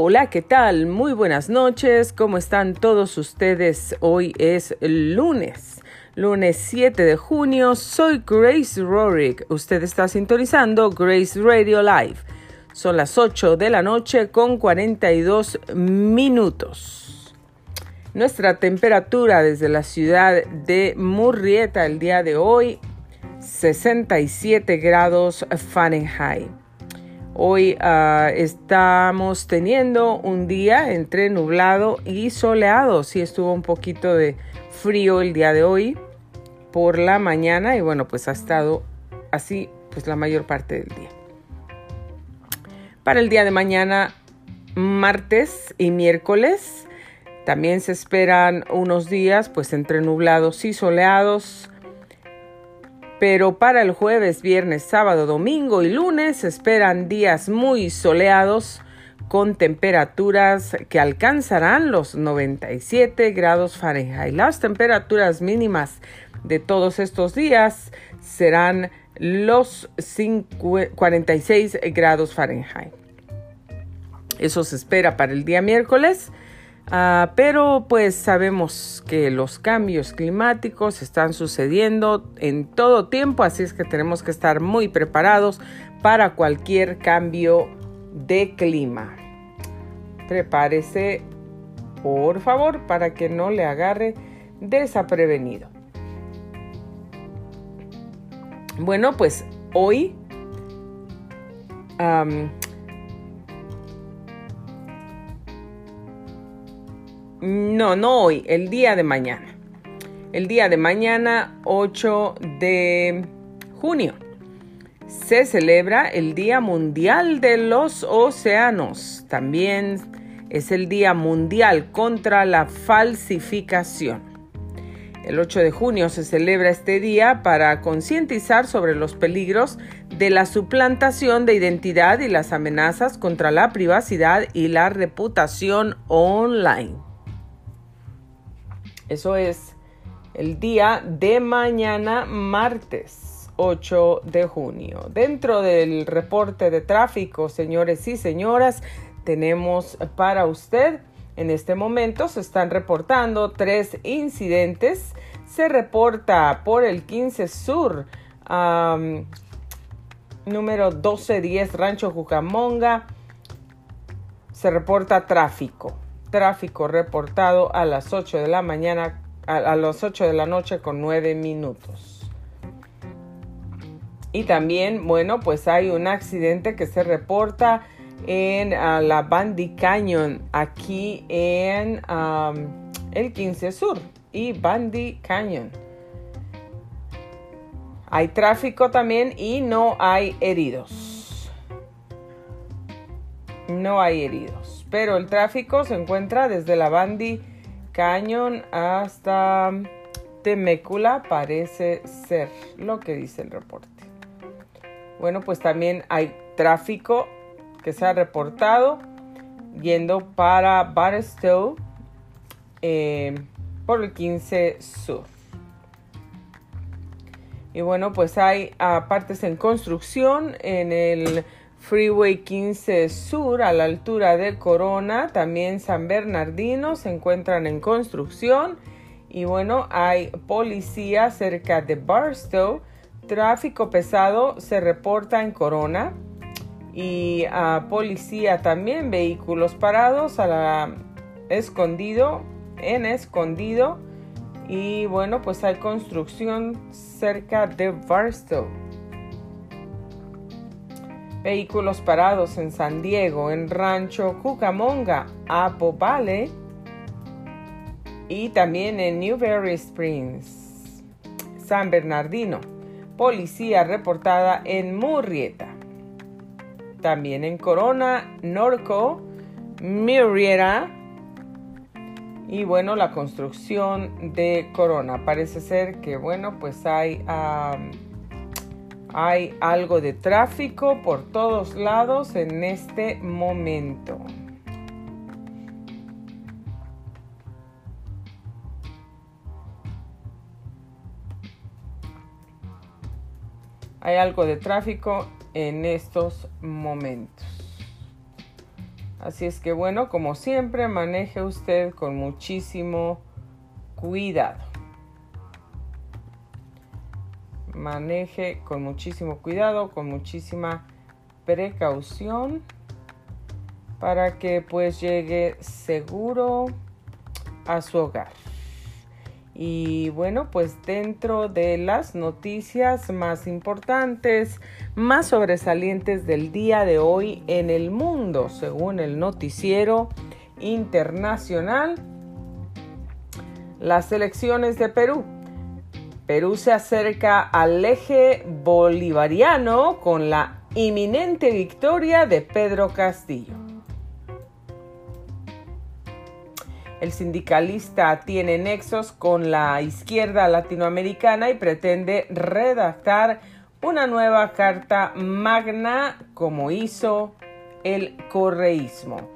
Hola, ¿qué tal? Muy buenas noches. ¿Cómo están todos ustedes? Hoy es lunes, lunes 7 de junio. Soy Grace Rorick. Usted está sintonizando Grace Radio Live. Son las 8 de la noche con 42 minutos. Nuestra temperatura desde la ciudad de Murrieta el día de hoy, 67 grados Fahrenheit. Hoy uh, estamos teniendo un día entre nublado y soleado. Sí estuvo un poquito de frío el día de hoy por la mañana y bueno, pues ha estado así pues la mayor parte del día. Para el día de mañana, martes y miércoles, también se esperan unos días pues entre nublados y soleados pero para el jueves, viernes, sábado, domingo y lunes esperan días muy soleados con temperaturas que alcanzarán los 97 grados Fahrenheit. Las temperaturas mínimas de todos estos días serán los 46 grados Fahrenheit. Eso se espera para el día miércoles Ah, pero pues sabemos que los cambios climáticos están sucediendo en todo tiempo, así es que tenemos que estar muy preparados para cualquier cambio de clima. Prepárese, por favor, para que no le agarre desaprevenido. Bueno, pues hoy No, no hoy, el día de mañana. El día de mañana, 8 de junio, se celebra el Día Mundial de los Océanos. También es el Día Mundial contra la Falsificación. El 8 de junio se celebra este día para concientizar sobre los peligros de la suplantación de identidad y las amenazas contra la privacidad y la reputación online. Eso es el día de mañana, martes 8 de junio. Dentro del reporte de tráfico, señores y señoras, tenemos para usted, en este momento se están reportando tres incidentes. Se reporta por el 15 Sur, número 1210 Rancho Jucamonga, se reporta tráfico tráfico reportado a las 8 de la mañana, a, las 8 de la noche con 9 minutos. Y también, bueno, pues hay un accidente que se reporta en la Bandy Canyon, aquí en el 15 Sur y Bandy Canyon. Hay tráfico también y no hay heridos. No hay heridos pero el tráfico se encuentra desde la Bandy Canyon hasta Temecula, parece ser lo que dice el reporte. Bueno, pues también hay tráfico que se ha reportado yendo para Barstow eh, por el 15 Sur. Y bueno, pues hay partes en construcción en el Freeway 15 Sur a la altura de Corona, también San Bernardino se encuentran en construcción y bueno, hay policía cerca de Barstow. Tráfico pesado se reporta en Corona y a policía también vehículos parados a escondido en escondido y bueno, pues hay construcción cerca de Barstow. Vehículos parados en San Diego, en Rancho Cucamonga, Apple Valley y también en Newberry Springs, San Bernardino. Policía reportada en Murrieta. También en Corona, Norco, Murrieta. Y bueno, la construcción de Corona. Parece ser que, bueno, pues hay... Hay algo de tráfico por todos lados en este momento. Hay algo de tráfico en estos momentos. Así es que bueno, como siempre, maneje usted con muchísimo cuidado. Maneje con muchísimo cuidado, con muchísima precaución para que pues llegue seguro a su hogar. Y bueno, pues dentro de las noticias más importantes, más sobresalientes del día de hoy en el mundo, según el noticiero internacional, las elecciones de Perú. Perú se acerca al eje bolivariano con la inminente victoria de Pedro Castillo. El sindicalista tiene nexos con la izquierda latinoamericana y pretende redactar una nueva carta magna como hizo el correísmo.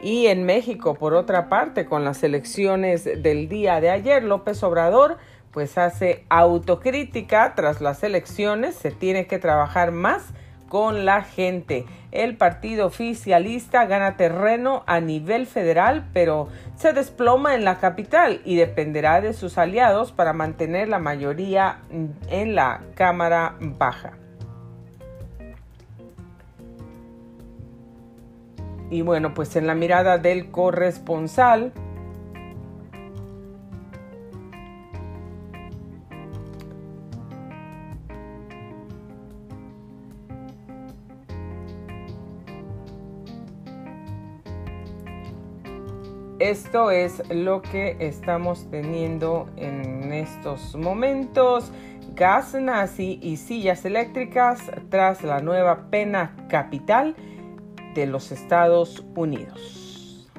Y en México, por otra parte, con las elecciones del día de ayer, López Obrador pues hace autocrítica tras las elecciones, se tiene que trabajar más con la gente. El partido oficialista gana terreno a nivel federal, pero se desploma en la capital y dependerá de sus aliados para mantener la mayoría en la Cámara Baja. Y bueno, pues en la mirada del corresponsal, Esto es lo que estamos teniendo en estos momentos. Gas nazi y sillas eléctricas tras la nueva pena capital de los Estados Unidos.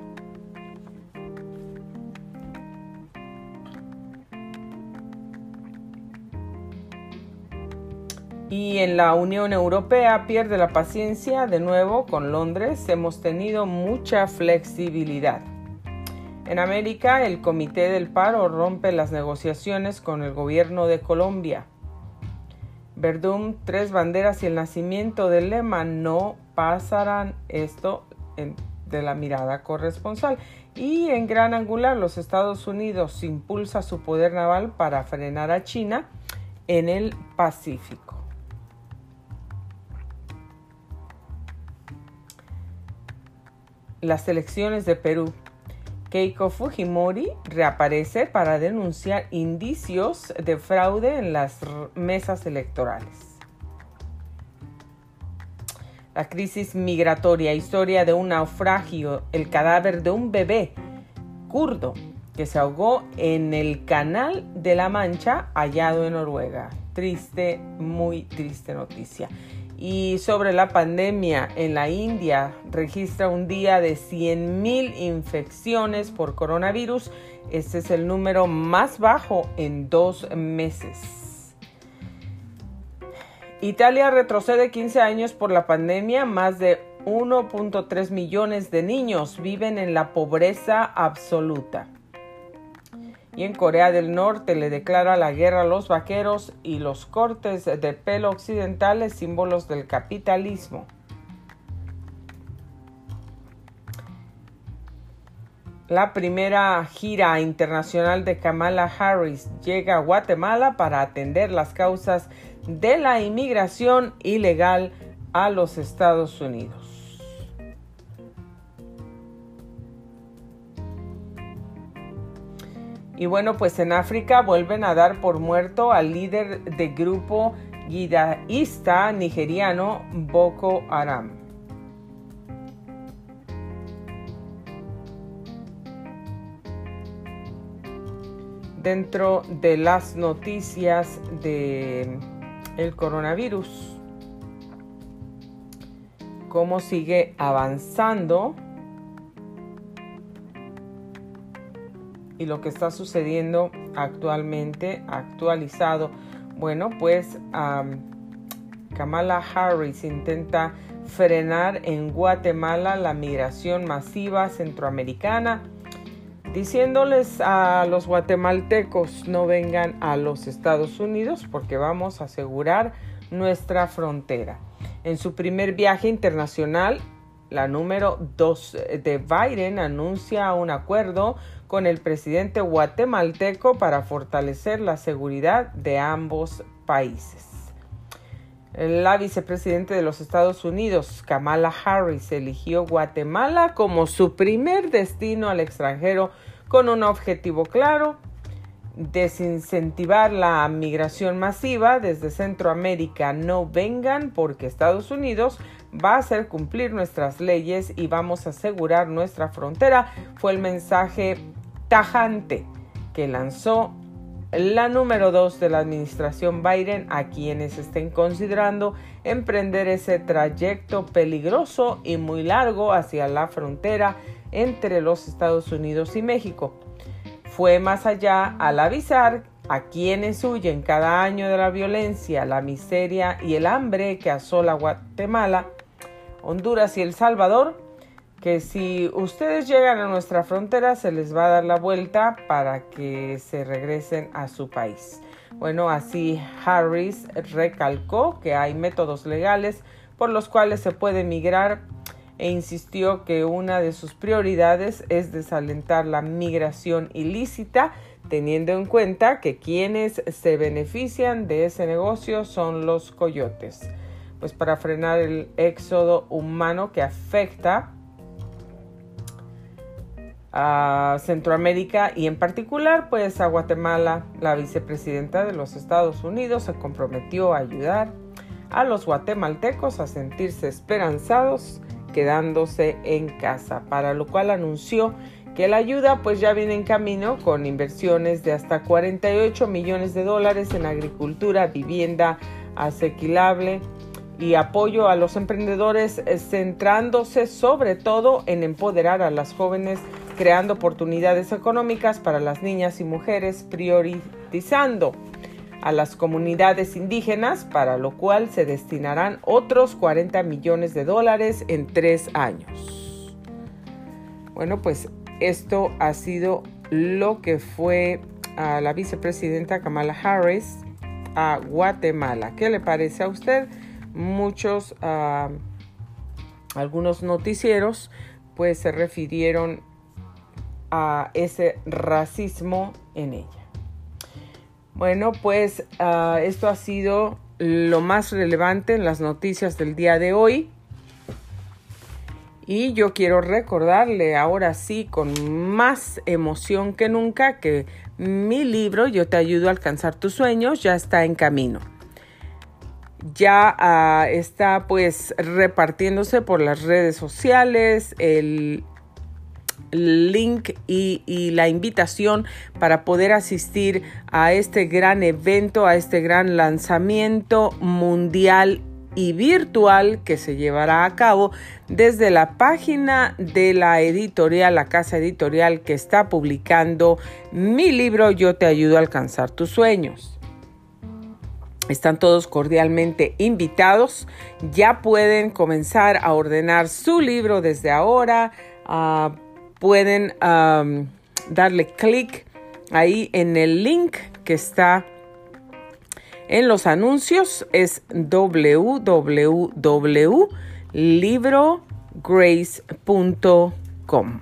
Y en la Unión Europea pierde la paciencia de nuevo con Londres. Hemos tenido mucha flexibilidad. En América, el Comité del Paro rompe las negociaciones con el gobierno de Colombia. Verdum, tres banderas y el nacimiento del lema no pasarán esto de la mirada corresponsal. Y en gran angular, los Estados Unidos impulsa su poder naval para frenar a China en el Pacífico. Las elecciones de Perú Keiko Fujimori reaparece para denunciar indicios de fraude en las mesas electorales. La crisis migratoria, historia de un naufragio, el cadáver de un bebé kurdo que se ahogó en el canal de la Mancha hallado en Noruega. Triste, muy triste noticia. Y sobre la pandemia en la India, registra un día de 100.000 infecciones por coronavirus. Este es el número más bajo en dos meses. Italia retrocede 15 años por la pandemia. Más de 1.3 millones de niños viven en la pobreza absoluta y en Corea del Norte le declara la guerra a los vaqueros y los cortes de pelo occidentales símbolos del capitalismo. La primera gira internacional de Kamala Harris llega a Guatemala para atender las causas de la inmigración ilegal a los Estados Unidos. Y bueno, pues en África vuelven a dar por muerto al líder de grupo guidaísta nigeriano Boko Haram. Dentro de las noticias de el coronavirus, cómo sigue avanzando y lo que está sucediendo actualmente, actualizado. Bueno, pues Kamala Harris intenta frenar en Guatemala la migración masiva centroamericana, diciéndoles a los guatemaltecos no vengan a los Estados Unidos porque vamos a asegurar nuestra frontera. En su primer viaje internacional, La número dos de Biden anuncia un acuerdo con el presidente guatemalteco para fortalecer la seguridad de ambos países. La vicepresidenta de los Estados Unidos, Kamala Harris, eligió Guatemala como su primer destino al extranjero con un objetivo claro, desincentivar la migración masiva desde Centroamérica. No vengan porque Estados Unidos va a hacer cumplir nuestras leyes y vamos a asegurar nuestra frontera. Fue el mensaje tajante que lanzó la número dos de la administración Biden a quienes estén considerando emprender ese trayecto peligroso y muy largo hacia la frontera entre los Estados Unidos y México. Fue más allá al avisar a quienes huyen cada año de la violencia, la miseria y el hambre que asola Guatemala, Honduras y El Salvador, que si ustedes llegan a nuestra frontera se les va a dar la vuelta para que se regresen a su país. Bueno, así Harris recalcó que hay métodos legales por los cuales se puede migrar e insistió que una de sus prioridades es desalentar la migración ilícita, teniendo en cuenta que quienes se benefician de ese negocio son los coyotes. Pues para frenar el éxodo humano que afecta a Centroamérica y en particular pues a Guatemala. La vicepresidenta de los Estados Unidos se comprometió a ayudar a los guatemaltecos a sentirse esperanzados quedándose en casa, para lo cual anunció que la ayuda pues ya viene en camino con inversiones de hasta 48 millones de dólares en agricultura, vivienda asequilable y apoyo a los emprendedores eh, centrándose sobre todo en empoderar a las jóvenes creando oportunidades económicas para las niñas y mujeres, priorizando a las comunidades indígenas, para lo cual se destinarán otros 40 millones de dólares en tres años. Bueno, pues esto ha sido lo que fue a la vicepresidenta Kamala Harris a Guatemala. ¿Qué le parece a usted? Muchos, ah, algunos noticieros, pues se refirieron a ese racismo en ella. Bueno, pues ah, esto ha sido lo más relevante en las noticias del día de hoy. Y yo quiero recordarle ahora sí con más emoción que nunca que mi libro Yo te ayudo a alcanzar tus sueños ya está en camino. Ya ah, está pues repartiéndose por las redes sociales, el link y, la invitación para poder asistir a este gran evento, a este gran lanzamiento mundial y virtual que se llevará a cabo desde la página de la editorial, la casa editorial que está publicando mi libro Yo te ayudo a alcanzar tus sueños. Están todos cordialmente invitados. Ya pueden comenzar a ordenar su libro desde ahora. Uh, pueden darle clic ahí en el link que está en los anuncios. Es www.librograce.com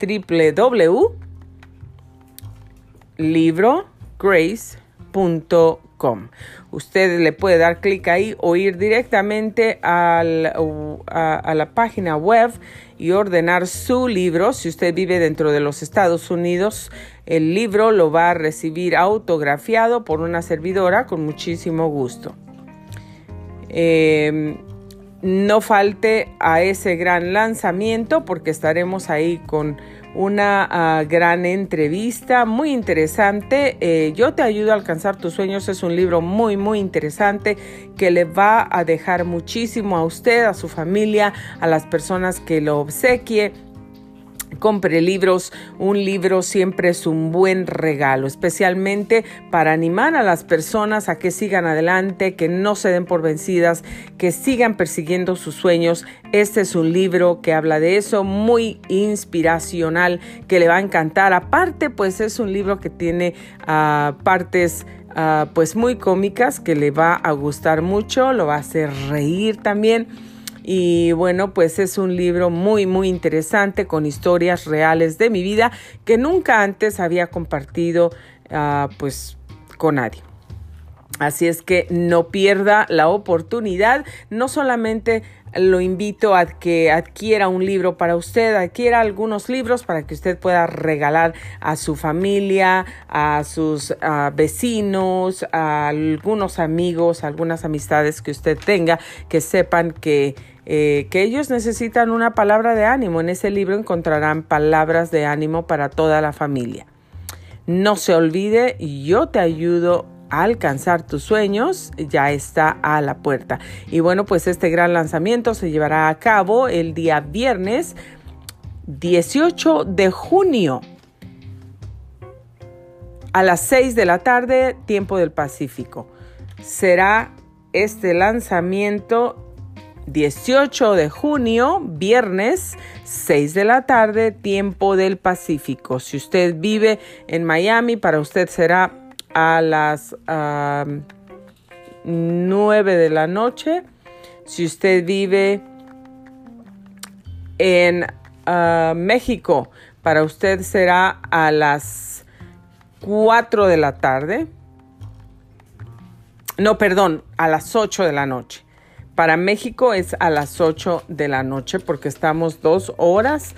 www.librograce.com Usted le puede dar clic ahí o ir directamente a la página web y ordenar su libro. Si usted vive dentro de los Estados Unidos, el libro lo va a recibir autografiado por una servidora con muchísimo gusto. Em, no falte a ese gran lanzamiento porque estaremos ahí con una ah, gran entrevista muy interesante. Eh, Yo te ayudo a alcanzar tus sueños es un libro muy, muy interesante que le va a dejar muchísimo a usted, a su familia, a las personas que lo obsequie compre libros. Un libro siempre es un buen regalo, especialmente para animar a las personas a que sigan adelante, que no se den por vencidas, que sigan persiguiendo sus sueños. Este es un libro que habla de eso, muy inspiracional, que le va a encantar. Aparte, pues es un libro que tiene ah, partes uh, pues muy cómicas que le va a gustar mucho, lo va a hacer reír también y bueno, pues es un libro muy, muy interesante con historias reales de mi vida que nunca antes había compartido uh, pues con nadie. Así es que no pierda la oportunidad, no solamente lo invito a que adquiera un libro para usted, adquiera algunos libros para que usted pueda regalar a su familia, a sus vecinos, a algunos amigos, algunas amistades que usted tenga, que sepan que, eh, que ellos necesitan una palabra de ánimo. En ese libro encontrarán palabras de ánimo para toda la familia. No se olvide, yo te ayudo alcanzar tus sueños ya está a la puerta. Y bueno, pues este gran lanzamiento se llevará a cabo el día viernes 18 de junio a las 6 de la tarde, tiempo del Pacífico. Será este lanzamiento 18 de junio, viernes, 6 de la tarde, tiempo del Pacífico. Si usted vive en Miami, para usted será a las 9 de la noche. Si usted vive en ah, México, para usted será a las 4 de la tarde. No, perdón, a las 8 de la noche. Para México es a las 8 de la noche porque estamos dos horas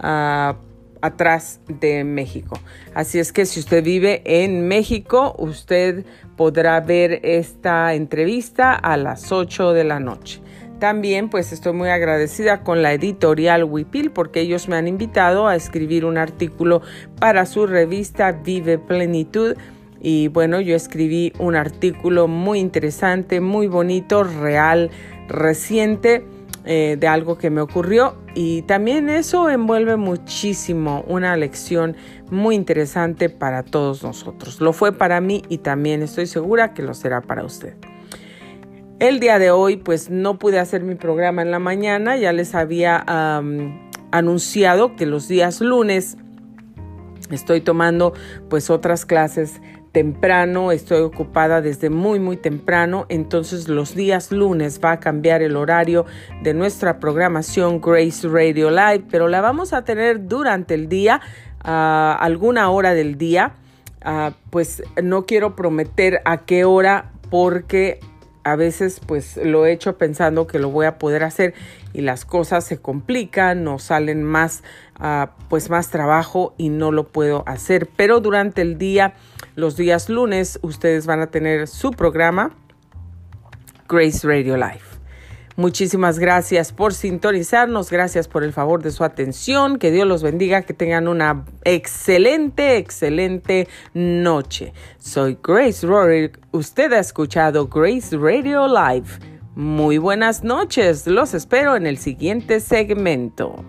uh, atrás de México. Así es que si usted vive en México, usted podrá ver esta entrevista a las 8 de la noche. También pues estoy muy agradecida con la editorial Wipil porque ellos me han invitado a escribir un artículo para su revista Vive Plenitud. Y bueno, yo escribí un artículo muy interesante, muy bonito, real, reciente eh, de algo que me ocurrió y también eso envuelve muchísimo una lección muy interesante para todos nosotros. Lo fue para mí y también estoy segura que lo será para usted. El día de hoy pues no pude hacer mi programa en la mañana, ya les había anunciado que los días lunes estoy tomando pues otras clases temprano, estoy ocupada desde muy muy temprano, entonces los días lunes va a cambiar el horario de nuestra programación Grace Radio Live, pero la vamos a tener durante el día, a alguna hora del día, pues no quiero prometer a qué hora porque a veces pues lo he hecho pensando que lo voy a poder hacer y las cosas se complican, no salen más pues más trabajo y no lo puedo hacer, pero durante el día los días lunes ustedes van a tener su programa Grace Radio Live. Muchísimas gracias por sintonizarnos, gracias por el favor de su atención, que Dios los bendiga, que tengan una excelente, excelente noche. Soy Grace Rory, usted ha escuchado Grace Radio Live. Muy buenas noches, los espero en el siguiente segmento.